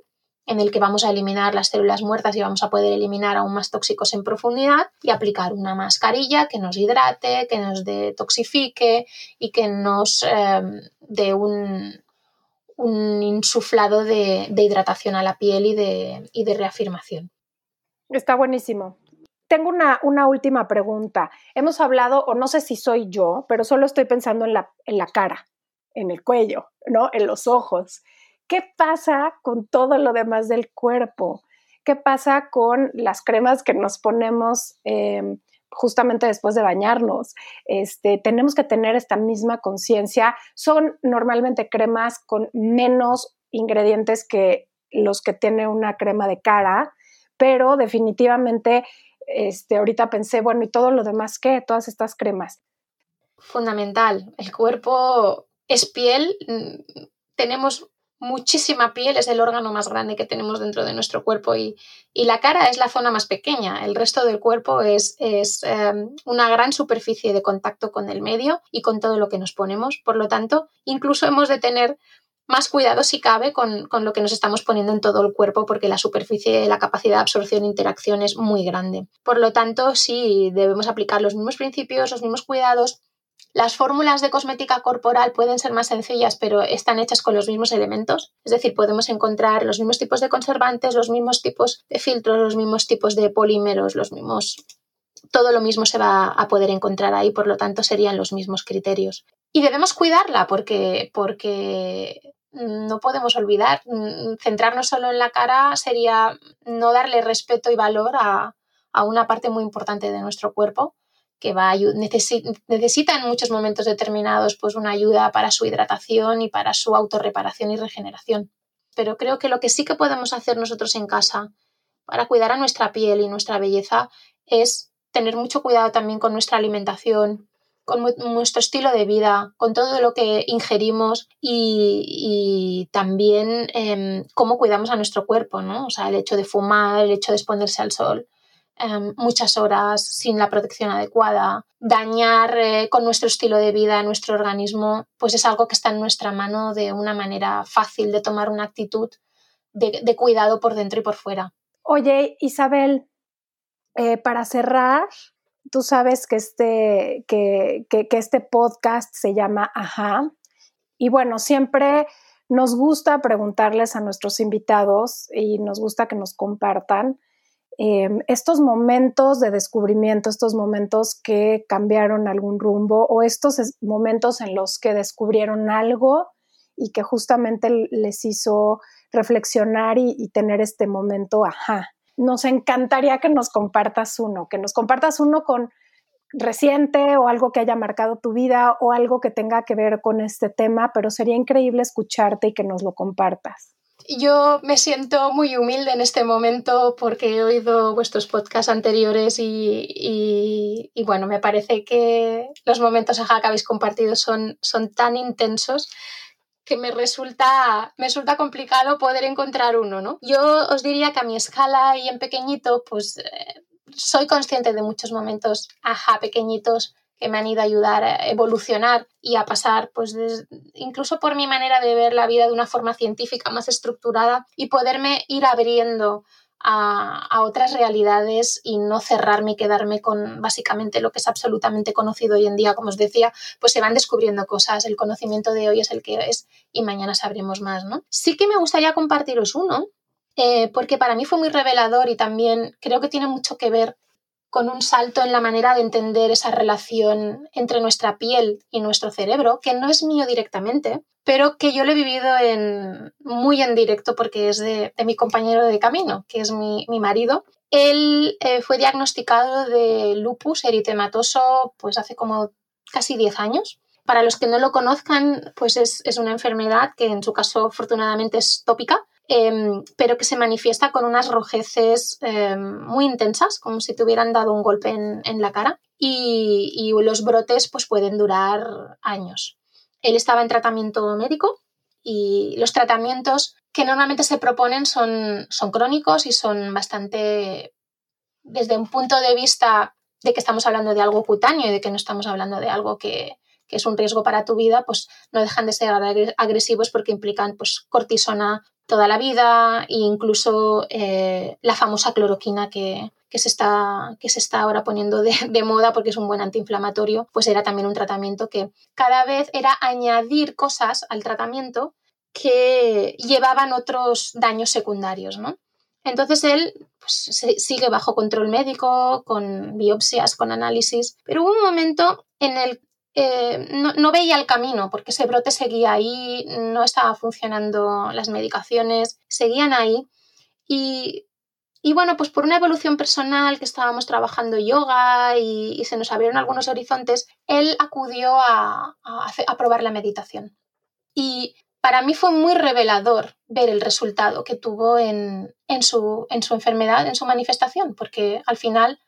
en el que vamos a eliminar las células muertas y vamos a poder eliminar aún más tóxicos en profundidad y aplicar una mascarilla que nos hidrate, que nos detoxifique y que nos em, dé un, un insuflado de, hidratación a la piel y de, y de, reafirmación. Está buenísimo. Tengo una, una, última pregunta. Hemos hablado, o no sé si soy yo, pero solo estoy pensando en la, en la cara, en el cuello, ¿no? En los ojos. ¿Qué pasa con todo lo demás del cuerpo? ¿Qué pasa con las cremas que nos ponemos em, justamente después de bañarnos? Este, tenemos que tener esta misma conciencia. Son normalmente cremas con menos ingredientes que los que tiene una crema de cara, pero definitivamente este, ahorita pensé, bueno, ¿y todo lo demás qué? Todas estas cremas. Fundamental. El cuerpo es piel. Mm, tenemos muchísima piel, es el órgano más grande que tenemos dentro de nuestro cuerpo y, la cara es la zona más pequeña. El resto del cuerpo es, em, una gran superficie de contacto con el medio y con todo lo que nos ponemos. Por lo tanto, incluso hemos de tener más cuidado si cabe con, con, lo que nos estamos poniendo en todo el cuerpo porque la superficie, la capacidad de absorción e interacción es muy grande. Por lo tanto, sí debemos aplicar los mismos principios, los mismos cuidados las fórmulas de cosmética corporal pueden ser más sencillas, pero están hechas con los mismos elementos. Es decir, podemos encontrar los mismos tipos de conservantes, los mismos tipos de filtros, los mismos tipos de polímeros, los mismos... Todo lo mismo se va a poder encontrar ahí, por lo tanto serían los mismos criterios. Y debemos cuidarla porque, porque no podemos olvidar, centrarnos solo en la cara sería no darle respeto y valor a, a una parte muy importante de nuestro cuerpo que va a necesita en muchos momentos determinados pues una ayuda para su hidratación y para su autorreparación y regeneración. Pero creo que lo que sí que podemos hacer nosotros en casa para cuidar a nuestra piel y nuestra belleza es tener mucho cuidado también con nuestra alimentación, con nuestro estilo de vida, con todo lo que ingerimos y, también em, cómo cuidamos a nuestro cuerpo, ¿no? O sea, el hecho de fumar, el hecho de exponerse al sol, Em, muchas horas sin la protección adecuada, dañar eh, con nuestro estilo de vida nuestro organismo, pues es algo que está en nuestra mano de una manera fácil de tomar una actitud de, cuidado por dentro y por fuera. Oye, Isabel, eh, para cerrar, tú sabes que este, que, que este podcast se llama Ajá. Y bueno, siempre nos gusta preguntarles a nuestros invitados y nos gusta que nos compartan Em, estos momentos de descubrimiento, estos momentos que cambiaron algún rumbo o estos momentos en los que descubrieron algo y que justamente les hizo reflexionar y, tener este momento, ajá. Nos encantaría que nos compartas uno, que nos compartas uno con reciente o algo que haya marcado tu vida o algo que tenga que ver con este tema, pero sería increíble escucharte y que nos lo compartas. Yo me siento muy humilde en este momento porque he oído vuestros podcasts anteriores y, bueno, me parece que los momentos que habéis compartido son, son tan intensos que me resulta, me resulta complicado poder encontrar uno, ¿no? Yo os diría que a mi escala y en pequeñito, pues eh, soy consciente de muchos momentos ajá pequeñitos que me han ido a ayudar a evolucionar y a pasar, pues incluso por mi manera de ver la vida de una forma científica más estructurada y poderme ir abriendo a, otras realidades y no cerrarme y quedarme con básicamente lo que es absolutamente conocido hoy en día. Como os decía, pues se van descubriendo cosas, el conocimiento de hoy es el que es y mañana sabremos más, ¿no? Sí que me gustaría compartiros uno, eh, porque para mí fue muy revelador y también creo que tiene mucho que ver con un salto en la manera de entender esa relación entre nuestra piel y nuestro cerebro, que no es mío directamente, pero que yo lo he vivido en, muy en directo porque es de, mi compañero de camino, que es mi, marido. Él eh, fue diagnosticado de lupus eritematoso pues hace como casi 10 años. Para los que no lo conozcan, pues es, es una enfermedad que en su caso afortunadamente es tópica, Em, pero que se manifiesta con unas rojeces em, muy intensas, como si te hubieran dado un golpe en, la cara, y, los brotes pues, pueden durar años. Él estaba en tratamiento médico y los tratamientos que normalmente se proponen son, son crónicos y son bastante, desde un punto de vista de que estamos hablando de algo cutáneo y de que no estamos hablando de algo que, que es un riesgo para tu vida, pues no dejan de ser agresivos porque implican pues, cortisona toda la vida e incluso eh, la famosa cloroquina que, se está, que se está ahora poniendo de, de, moda porque es un buen antiinflamatorio, pues era también un tratamiento que cada vez era añadir cosas al tratamiento que llevaban otros daños secundarios, ¿no? Entonces él pues, sigue bajo control médico, con biopsias, con análisis, pero hubo un momento en el eh, no, veía el camino porque ese brote seguía ahí, no estaba funcionando las medicaciones, seguían ahí. Y, bueno, pues por una evolución personal que estábamos trabajando yoga y, se nos abrieron algunos horizontes, él acudió a, probar la meditación. Y para mí fue muy revelador ver el resultado que tuvo en, su, en su enfermedad, en su manifestación, porque al final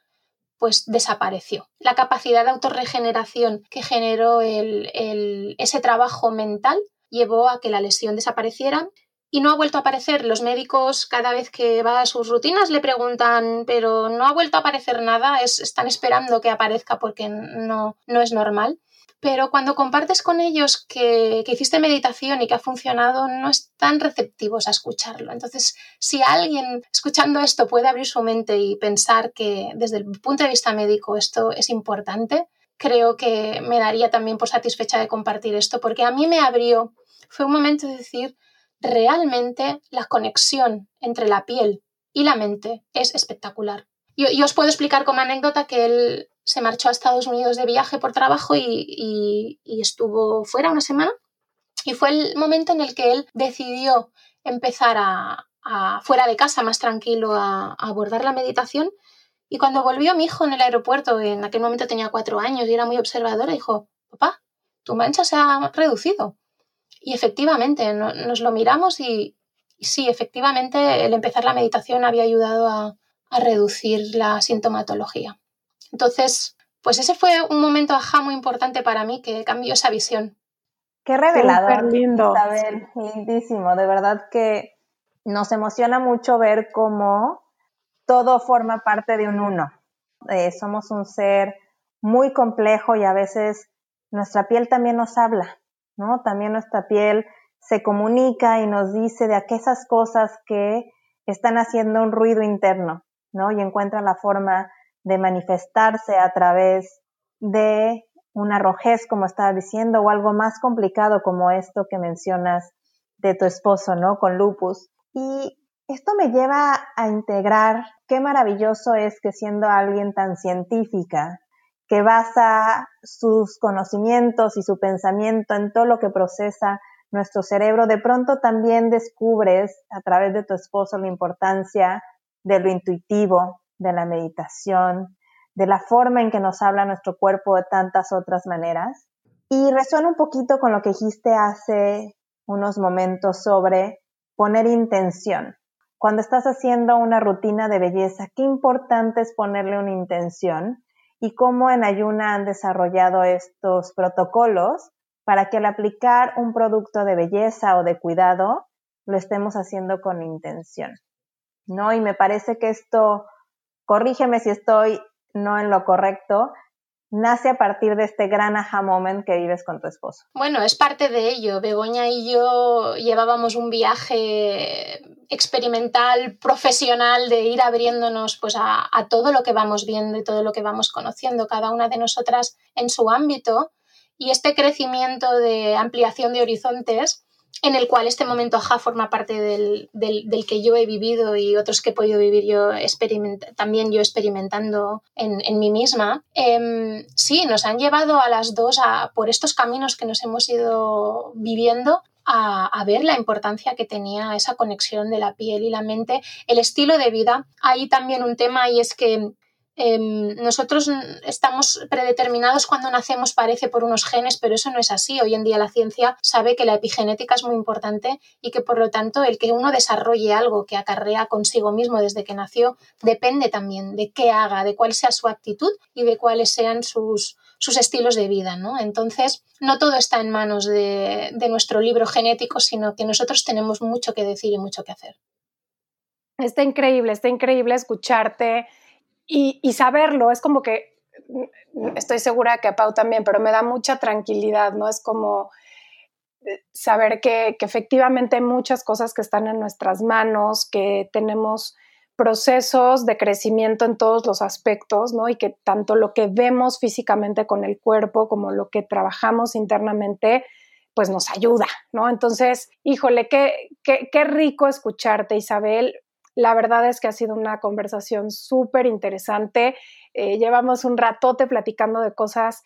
pues desapareció. La capacidad de autorregeneración que generó ese trabajo mental llevó a que la lesión desapareciera y no ha vuelto a aparecer. Los médicos cada vez que va a sus rutinas le preguntan, pero no ha vuelto a aparecer nada, están esperando que aparezca porque no, no es normal pero cuando compartes con ellos que, hiciste meditación y que ha funcionado, no están receptivos a escucharlo. Entonces, si alguien escuchando esto puede abrir su mente y pensar que desde el punto de vista médico esto es importante, creo que me daría también por satisfecha de compartir esto, porque a mí me abrió, fue un momento de decir, realmente la conexión entre la piel y la mente es espectacular. y os puedo explicar como anécdota que él se marchó a Estados Unidos de viaje por trabajo y, estuvo fuera una semana. Y fue el momento en el que él decidió empezar a, fuera de casa, más tranquilo, a, abordar la meditación. Y cuando volvió mi hijo en el aeropuerto, en aquel momento tenía cuatro años y era muy observadora, dijo, papá, tu mancha se ha reducido. Y efectivamente, nos lo miramos y, sí, efectivamente, el empezar la meditación había ayudado a reducir la sintomatología. Entonces, pues ese fue un momento ajá muy importante para mí que cambió esa visión. Qué revelador, lindo. Isabel, lindísimo. De verdad que nos emociona mucho ver cómo todo forma parte de un uno. Eh, somos un ser muy complejo y a veces nuestra piel también nos habla, ¿no? También nuestra piel se comunica y nos dice de aquellas cosas que están haciendo un ruido interno, ¿no? Y encuentran la forma de manifestarse a través de una rojez, como estaba diciendo, o algo más complicado como esto que mencionas de tu esposo, ¿no? Con lupus. Y esto me lleva a integrar qué maravilloso es que siendo alguien tan científica, que basa sus conocimientos y su pensamiento en todo lo que procesa nuestro cerebro, de pronto también descubres a través de tu esposo la importancia de lo intuitivo, de la meditación, de la forma en que nos habla nuestro cuerpo de tantas otras maneras. Y resuena un poquito con lo que dijiste hace unos momentos sobre poner intención. Cuando estás haciendo una rutina de belleza, qué importante es ponerle una intención y cómo en Ayuna han desarrollado estos protocolos para que al aplicar un producto de belleza o de cuidado lo estemos haciendo con intención. ¿No? Y me parece que esto corrígeme si estoy no en lo correcto, nace a partir de este gran aha moment que vives con tu esposo. Bueno, es parte de ello. Begoña y yo llevábamos un viaje experimental, profesional, de ir abriéndonos pues, a, a todo lo que vamos viendo y todo lo que vamos conociendo, cada una de nosotras en su ámbito. Y este crecimiento de ampliación de horizontes en el cual este momento ajá forma parte del, del, que yo he vivido y otros que he podido vivir yo también yo experimentando en, en mí misma, em, sí, nos han llevado a las dos a, por estos caminos que nos hemos ido viviendo a, a, ver la importancia que tenía esa conexión de la piel y la mente, el estilo de vida. Hay también un tema y es que Em, nosotros estamos predeterminados cuando nacemos, parece, por unos genes, pero eso no es así. Hoy en día la ciencia sabe que la epigenética es muy importante y que por lo tanto el que uno desarrolle algo que acarrea consigo mismo desde que nació depende también de qué haga, de cuál sea su actitud y de cuáles sean sus, sus estilos de vida. Entonces, no todo está en manos de nuestro libro genético, sino que nosotros tenemos mucho que decir y mucho que hacer. Está increíble, está increíble escucharte y, saberlo, es como que, estoy segura que a Pau también, pero me da mucha tranquilidad, ¿no? Es como eh, saber que, que, efectivamente hay muchas cosas que están en nuestras manos, que tenemos procesos de crecimiento en todos los aspectos, ¿no? Y que tanto lo que vemos físicamente con el cuerpo como lo que trabajamos internamente, pues nos ayuda, ¿no? Entonces, híjole, qué, qué, qué rico escucharte, Isabel. La verdad es que ha sido una conversación súper interesante. Eh, llevamos un ratote platicando de cosas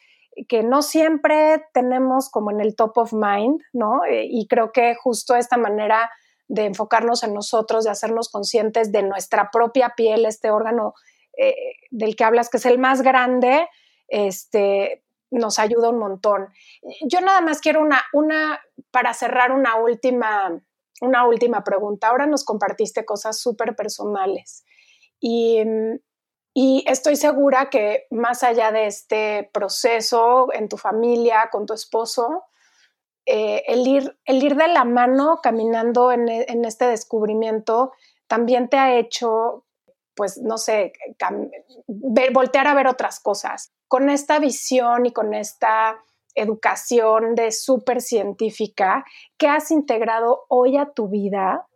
que no siempre tenemos como en el top of mind, ¿no? Eh, y creo que justo esta manera de enfocarnos en nosotros, de hacernos conscientes de nuestra propia piel, este órgano eh, del que hablas, que es el más grande, este, nos ayuda un montón. Yo nada más quiero una, una, para cerrar una última una última pregunta. Ahora nos compartiste cosas súper personales y, estoy segura que más allá de este proceso en tu familia, con tu esposo, eh, el, ir, el ir de la mano caminando en, en, este descubrimiento también te ha hecho, pues, no sé, voltear a ver otras cosas. Con esta visión y con esta educación de súper científica que has integrado hoy a tu vida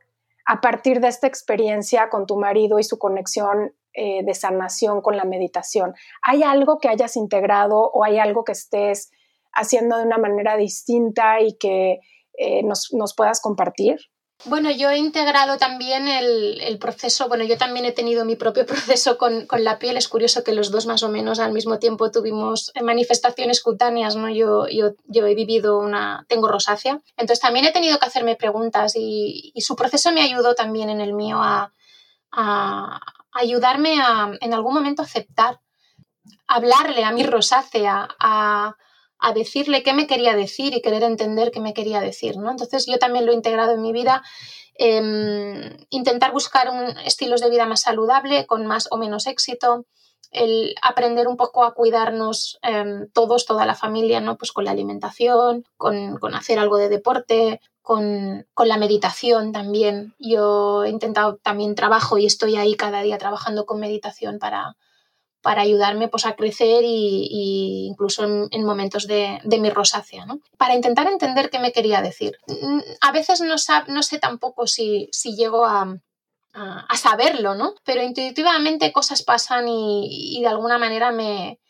a partir de esta experiencia con tu marido y su conexión eh, de sanación con la meditación. ¿Hay algo que hayas integrado o hay algo que estés haciendo de una manera distinta y que eh, nos, nos puedas compartir? Bueno, yo he integrado también el, proceso, bueno, yo también he tenido mi propio proceso con, la piel, es curioso que los dos más o menos al mismo tiempo tuvimos manifestaciones cutáneas, ¿no? Yo, yo, yo he vivido una, tengo rosácea, entonces también he tenido que hacerme preguntas y, su proceso me ayudó también en el mío a, a ayudarme a en algún momento aceptar, hablarle a mi rosácea, a a decirle qué me quería decir y querer entender qué me quería decir, ¿no? Entonces yo también lo he integrado en mi vida, em, intentar buscar un, estilos de vida más saludable, con más o menos éxito, el aprender un poco a cuidarnos em, todos, toda la familia, ¿no? Pues con la alimentación, con, hacer algo de deporte, con, con, la meditación también. Yo he intentado también trabajo y estoy ahí cada día trabajando con meditación para, para ayudarme pues, a crecer y, incluso en, momentos de, mi rosácea, ¿no? Para intentar entender qué me quería decir. Mm, a veces no, sé tampoco si, llego a, a, saberlo, ¿no? Pero intuitivamente cosas pasan y, de alguna manera me,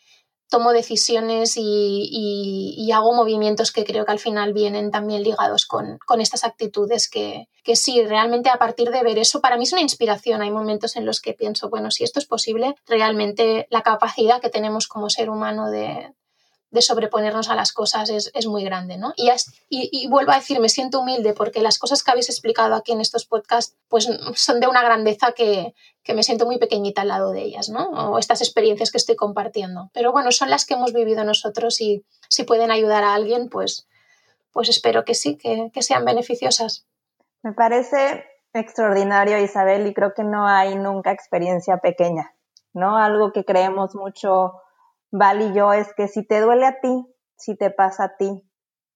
tomo decisiones y, hago movimientos que creo que al final vienen también ligados con, estas actitudes que, que, sí, realmente a partir de ver eso, para mí es una inspiración. Hay momentos en los que pienso, bueno, si esto es posible, realmente la capacidad que tenemos como ser humano de, de sobreponernos a las cosas es, es muy grande, ¿no? Y, y, vuelvo a decir, me siento humilde porque las cosas que habéis explicado aquí en estos podcasts pues son de una grandeza que, que me siento muy pequeñita al lado de ellas, ¿no? O estas experiencias que estoy compartiendo. Pero bueno, son las que hemos vivido nosotros y si pueden ayudar a alguien, pues, pues espero que sí, que, que sean beneficiosas. Me parece extraordinario, Isabel, y creo que no hay nunca experiencia pequeña, ¿no? Algo que creemos mucho Val y yo es que si te duele a ti, si te pasa a ti,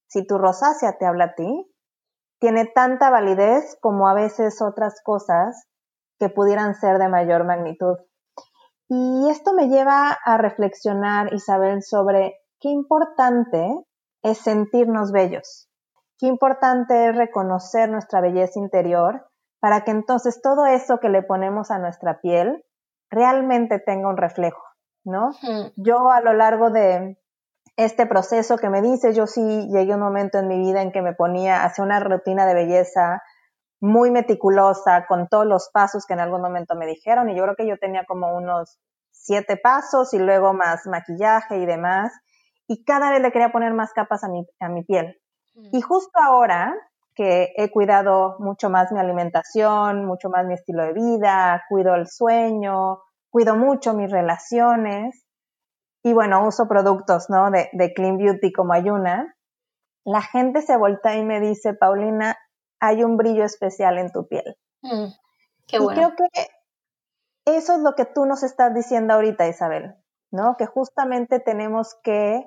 si tu rosácea te habla a ti, tiene tanta validez como a veces otras cosas que pudieran ser de mayor magnitud. Y esto me lleva a reflexionar, Isabel, sobre qué importante es sentirnos bellos. Qué importante es reconocer nuestra belleza interior para que entonces todo eso que le ponemos a nuestra piel realmente tenga un reflejo, ¿no? Yo a lo largo de este proceso que me dices, yo sí llegué a un momento en mi vida en que me ponía hacia una rutina de belleza muy meticulosa con todos los pasos que en algún momento me dijeron y yo creo que yo tenía como unos siete pasos y luego más maquillaje y demás y cada vez le quería poner más capas a mi, a mi piel. Y justo ahora que he cuidado mucho más mi alimentación, mucho más mi estilo de vida, cuido el sueño, cuido mucho mis relaciones y bueno, uso productos, ¿no? De, de Clean Beauty como Ayuna. La gente se voltea y me dice, Paulina, hay un brillo especial en tu piel. Mm, qué bueno. Y creo que eso es lo que tú nos estás diciendo ahorita, Isabel, ¿no? Que justamente tenemos que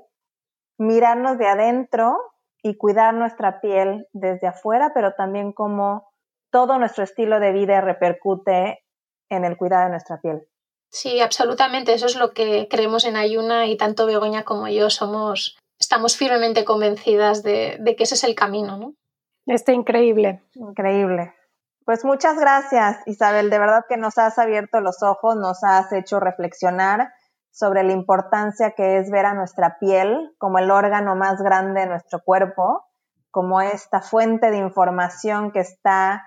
mirarnos de adentro y cuidar nuestra piel desde afuera, pero también como todo nuestro estilo de vida repercute en el cuidado de nuestra piel. Sí, absolutamente. Eso es lo que creemos en Ayuna y tanto Begoña como yo somos, estamos firmemente convencidas de, que ese es el camino, ¿no? Está increíble. Increíble. Pues muchas gracias, Isabel. De verdad que nos has abierto los ojos, nos has hecho reflexionar sobre la importancia que es ver a nuestra piel como el órgano más grande de nuestro cuerpo, como esta fuente de información que está,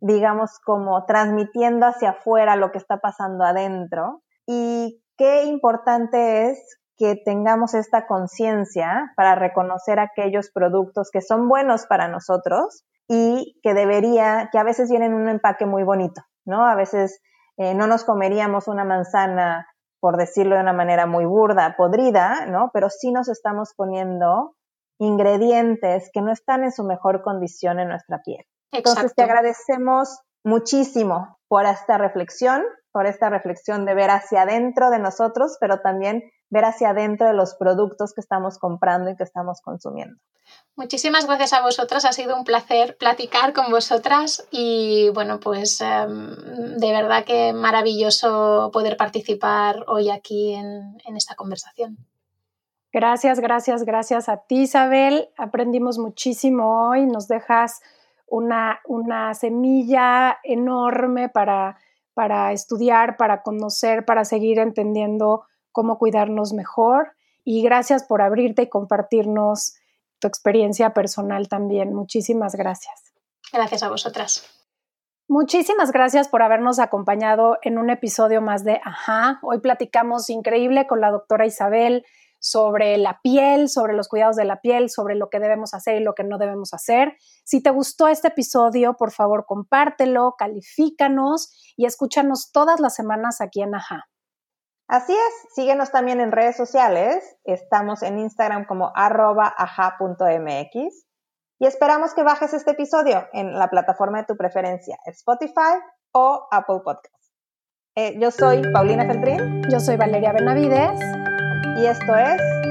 digamos, como transmitiendo hacia afuera lo que está pasando adentro. Y qué importante es que tengamos esta conciencia para reconocer aquellos productos que son buenos para nosotros y que debería, que a veces vienen en un empaque muy bonito, ¿no? A veces eh, no nos comeríamos una manzana por decirlo de una manera muy burda, podrida, ¿no? Pero sí nos estamos poniendo ingredientes que no están en su mejor condición en nuestra piel. Entonces te agradecemos muchísimo por esta reflexión, por esta reflexión de ver hacia adentro de nosotros, pero también ver hacia adentro de los productos que estamos comprando y que estamos consumiendo. Muchísimas gracias a vosotras, ha sido un placer platicar con vosotras y bueno, pues em, de verdad que maravilloso poder participar hoy aquí en, esta conversación. Gracias, gracias, gracias a ti Isabel, aprendimos muchísimo hoy, nos dejas una, una semilla enorme para, para estudiar, para conocer, para seguir entendiendo cómo cuidarnos mejor y gracias por abrirte y compartirnos tu experiencia personal también. Muchísimas gracias. Gracias a vosotras. Muchísimas gracias por habernos acompañado en un episodio más de Ajá. Hoy platicamos increíble con la doctora Isabel sobre la piel, sobre los cuidados de la piel, sobre lo que debemos hacer y lo que no debemos hacer. Si te gustó este episodio, por favor compártelo, califícanos y escúchanos todas las semanas aquí en Ajá. Así es, síguenos también en redes sociales. Estamos en Instagram como arroba y esperamos que bajes este episodio en la plataforma de tu preferencia, Spotify o Apple Podcasts. Eh, yo soy Paulina Feltrín. Yo soy Valeria Benavides. Y esto es